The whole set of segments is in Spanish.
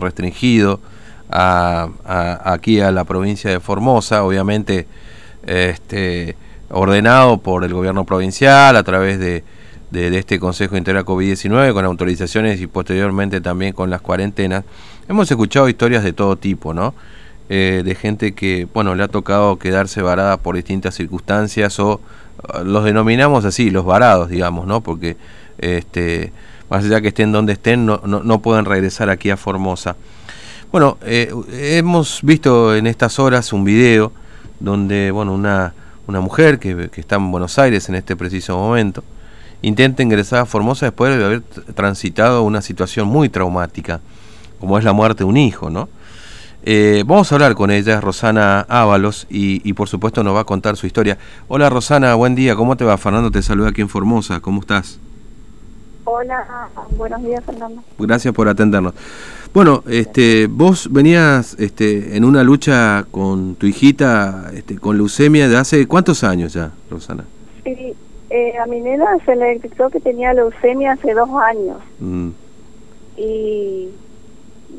restringido a, aquí a la provincia de Formosa, obviamente este, ordenado por el gobierno provincial a través de, este Consejo Integral COVID-19 con autorizaciones y posteriormente también con las cuarentenas. Hemos escuchado historias de todo tipo, ¿no? Eh, de gente que, bueno, le ha tocado quedarse varada por distintas circunstancias o uh, los denominamos así, los varados, digamos, ¿no? Porque este más allá que estén donde estén, no, no, pueden regresar aquí a Formosa. Bueno, eh, hemos visto en estas horas un video donde, bueno, una, una mujer que, está en Buenos Aires en este preciso momento, intenta ingresar a Formosa después de haber transitado una situación muy traumática, como es la muerte de un hijo, ¿no? Eh, vamos a hablar con ella, Rosana Ábalos, y, y, por supuesto nos va a contar su historia. Hola Rosana, buen día, ¿cómo te va? Fernando te saluda aquí en Formosa, ¿cómo estás? Hola, buenos días Fernando. Gracias por atendernos. Bueno, este, vos venías este, en una lucha con tu hijita este, con leucemia de hace cuántos años ya, Rosana? Sí, eh, a mi nena se le detectó que tenía leucemia hace dos años. Mm. Y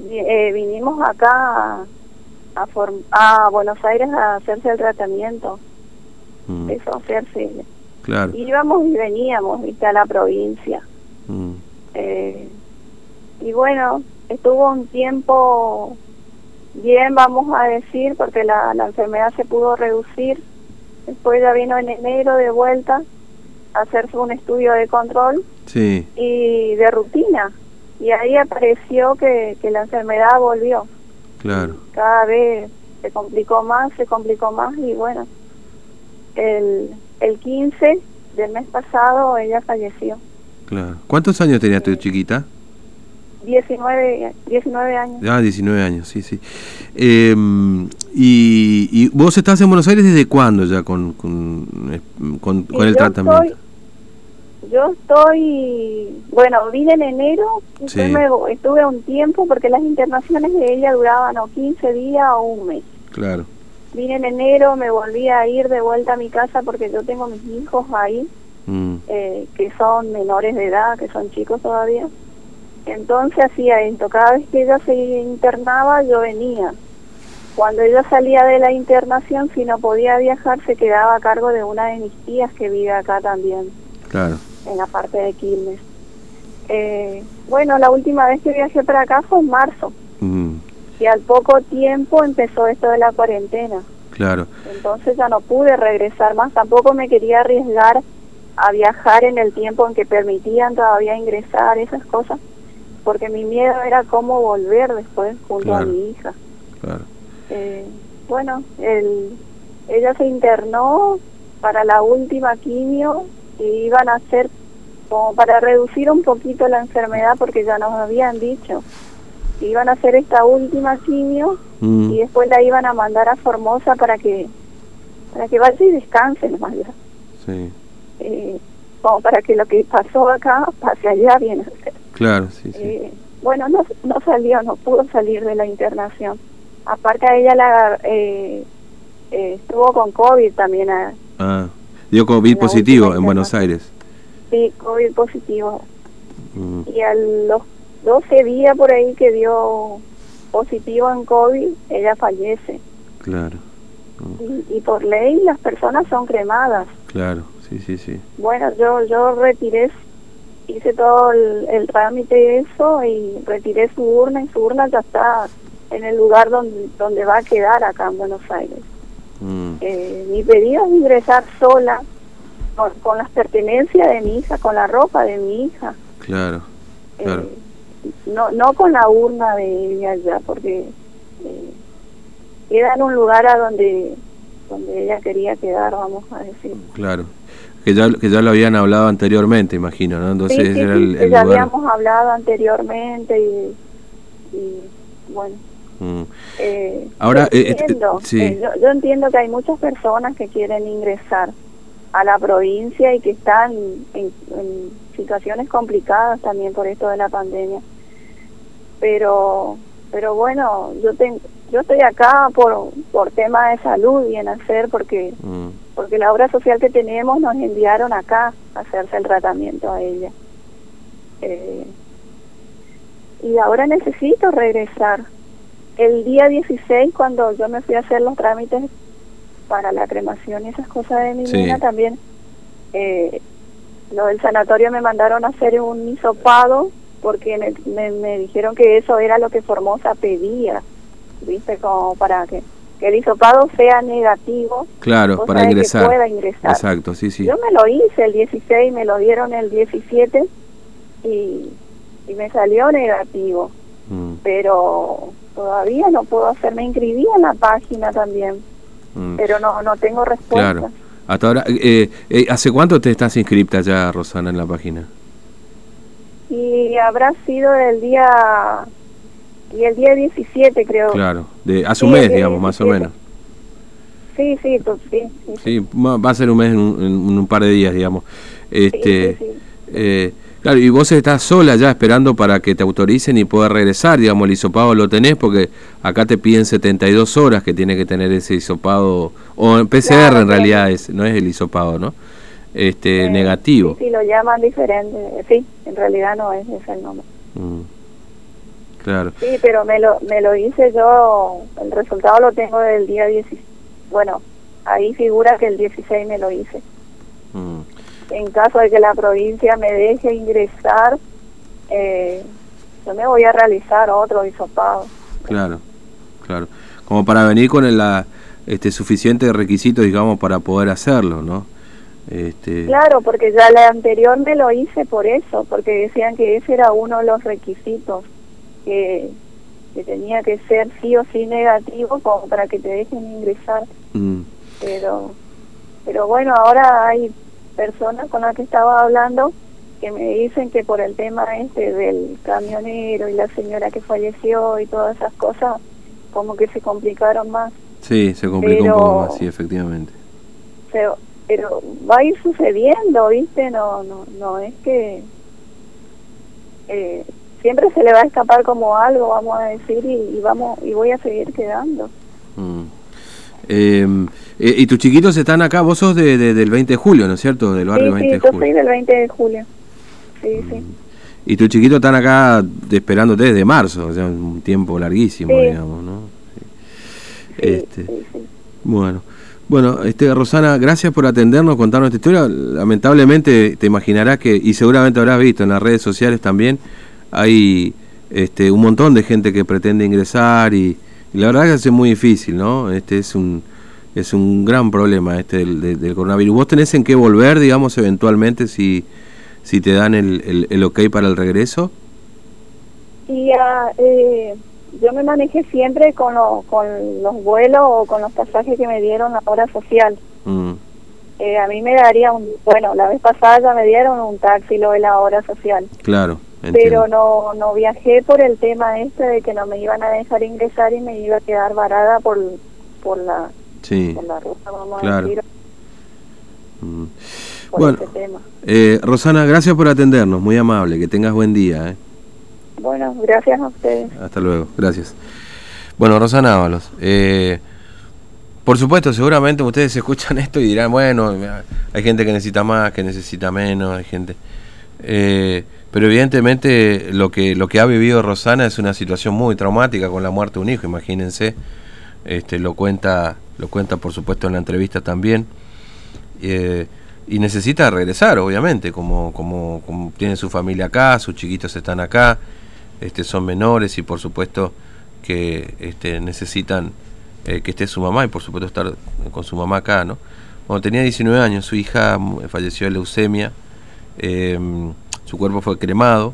eh, vinimos acá a, a, Buenos Aires a hacerse el tratamiento. Mm. Eso, hacerse. Claro. Íbamos y veníamos, viste, a la provincia. Bueno, estuvo un tiempo bien, vamos a decir, porque la, la enfermedad se pudo reducir. Después ya vino en enero de vuelta a hacerse un estudio de control sí. y de rutina. Y ahí apareció que, que la enfermedad volvió. Claro. Cada vez se complicó más, se complicó más y bueno, el, el 15 del mes pasado ella falleció. Claro. ¿Cuántos años tenía tu chiquita? 19, 19 años. Ah, 19 años, sí, sí. Em, y, vos estás en Buenos Aires desde cuándo ya con, con, con, el tratamiento? yo estoy, bueno, vine en enero, estuve un tiempo porque las internaciones de ella duraban o 15 días o un mes. Claro. Vine en enero, me volví a ir de vuelta a mi casa porque yo tengo mis hijos ahí. Mm. Eh, que son menores de edad, que son chicos todavía. Entonces hacía esto, cada vez que ella se internaba yo venía. Cuando ella salía de la internación, si no podía viajar, se quedaba a cargo de una de mis tías que vive acá también, claro. en la parte de Quilmes. Eh, bueno, la última vez que viajé para acá fue en marzo. Mm. Y al poco tiempo empezó esto de la cuarentena. Claro. Entonces ya no pude regresar más, tampoco me quería arriesgar a viajar en el tiempo en que permitían todavía ingresar esas cosas, porque mi miedo era cómo volver después junto a mi hija. Eh, bueno, el, ella se internó para la última quimio y iban a hacer como para reducir un poquito la enfermedad porque ya nos habían dicho iban a hacer esta última quimio mm. y después la iban a mandar a Formosa para que para que vaya y descanse nomás ya. Sí eh, como para que lo que pasó acá pase allá bien. Claro, sí, sí. Eh, bueno, no, no salió, no pudo salir de la internación. Aparte a ella la eh, eh, estuvo con COVID también. ah, dio COVID positivo en Buenos Aires. Sí, COVID positivo. Mm. Y a los 12 días por ahí que dio positivo en COVID, ella fallece. Claro. Y, y por ley las personas son cremadas. Claro sí, sí, sí. Bueno, yo, yo retiré, hice todo el, trámite y eso y retiré su urna y su urna ya está en el lugar donde, donde va a quedar acá en Buenos Aires. Mm. Eh, mi pedido es ingresar sola con, las pertenencias de mi hija, con la ropa de mi hija. Claro, eh, claro. no, no con la urna de ella ya, porque eh, queda en un lugar a donde donde ella quería quedar, vamos a decir. Claro que ya, que ya lo habían hablado anteriormente, imagino, ¿no? Entonces sí, era el, ya habíamos hablado anteriormente y, bueno. Mm. Eh, Ahora, yo, eh, entiendo, eh, yo, entiendo que hay muchas personas que quieren ingresar a la provincia y que están en, situaciones complicadas también por esto de la pandemia. Pero, pero bueno, yo tengo, yo estoy acá por, por tema de salud y en hacer porque mm porque la obra social que tenemos nos enviaron acá a hacerse el tratamiento a ella. Eh, y ahora necesito regresar. El día 16, cuando yo me fui a hacer los trámites para la cremación y esas cosas de mi niña también, eh, lo del sanatorio me mandaron a hacer un hisopado porque me, me, dijeron que eso era lo que Formosa pedía, ¿viste? Como para que, el hisopado sea negativo. Claro, para ingresar. Que pueda ingresar. Exacto, sí, sí. Yo me lo hice el 16, me lo dieron el 17 y, y me salió negativo. Mm. Pero todavía no puedo hacer, me inscribí en la página también, mm. pero no, no tengo respuesta. Claro. Hasta ahora, eh, eh, ¿hace cuánto te estás inscripta ya, Rosana, en la página? Y habrá sido el día y el día 17 creo. Claro, de hace un mes, digamos, más o menos. Sí, sí, sí, sí. va a ser un mes en un, par de días, digamos. Este, eh, claro, y vos estás sola ya esperando para que te autoricen y puedas regresar, digamos, el hisopado lo tenés porque acá te piden 72 horas que tiene que tener ese hisopado, o PCR en realidad es, no es el hisopado, ¿no? este negativo. Sí, lo llaman diferente, sí, en realidad no es ese el nombre. Mm. Claro. Sí, pero me lo, me lo hice yo, el resultado lo tengo del día 16, bueno, ahí figura que el 16 me lo hice. Mm. En caso de que la provincia me deje ingresar, eh, yo me voy a realizar otro hisopado. Claro, claro. Como para venir con el, la, este suficiente requisitos, digamos, para poder hacerlo, ¿no? Este... Claro, porque ya la anterior me lo hice por eso, porque decían que ese era uno de los requisitos, que, que tenía que ser sí o sí negativo como para que te dejen ingresar. Mm. Pero, pero bueno, ahora hay personas con las que estaba hablando que me dicen que por el tema este del camionero y la señora que falleció y todas esas cosas, como que se complicaron más. Sí, se complicó un poco más, sí, efectivamente pero va a ir sucediendo, ¿viste? No, no, no es que eh, siempre se le va a escapar como algo, vamos a decir, y, vamos y voy a seguir quedando. Mm. Em, eh, y tus chiquitos están acá, vos sos de, del 20 de julio, ¿no es cierto? Del barrio 20 de julio. Sí, yo soy del 20 de julio. Sí, sí. Mm. Y tus chiquitos están acá esperándote desde marzo, o sea, un tiempo larguísimo, digamos, ¿no? este, bueno. Bueno, este, Rosana, gracias por atendernos, contarnos esta historia. Lamentablemente te imaginarás que, y seguramente habrás visto en las redes sociales también, hay este, un montón de gente que pretende ingresar y, la verdad que es muy difícil, ¿no? Este es un es un gran problema este del, coronavirus. ¿Vos tenés en qué volver, digamos, eventualmente si, si te dan el, el, el ok para el regreso? Y, eh, yo me manejé siempre con, con los vuelos o con los pasajes que me dieron la hora social. Mm. Eh, a mí me daría un, bueno, la vez pasada ya me dieron un taxi lo de la hora social. Claro. Pero no, no viajé por el tema este de que no me iban a dejar ingresar y me iba a quedar varada por, por, la, por la ruta, vamos a decir. Mm. bueno, tema. Eh, Rosana, gracias por atendernos, muy amable, que tengas buen día. ¿eh? Bueno, gracias a ustedes. Hasta luego, gracias. Bueno, Rosana Ábalos, eh, por supuesto, seguramente ustedes escuchan esto y dirán, bueno, hay gente que necesita más, que necesita menos, hay gente... Eh, pero evidentemente lo que, lo que ha vivido Rosana es una situación muy traumática con la muerte de un hijo, imagínense. Este, lo cuenta, lo cuenta por supuesto en la entrevista también. Eh, y necesita regresar, obviamente, como, como, como tiene su familia acá, sus chiquitos están acá este, son menores y por supuesto que este, necesitan eh, que esté su mamá y por supuesto estar con su mamá acá, ¿no? Cuando tenía 19 años, su hija falleció de leucemia, em, su cuerpo fue cremado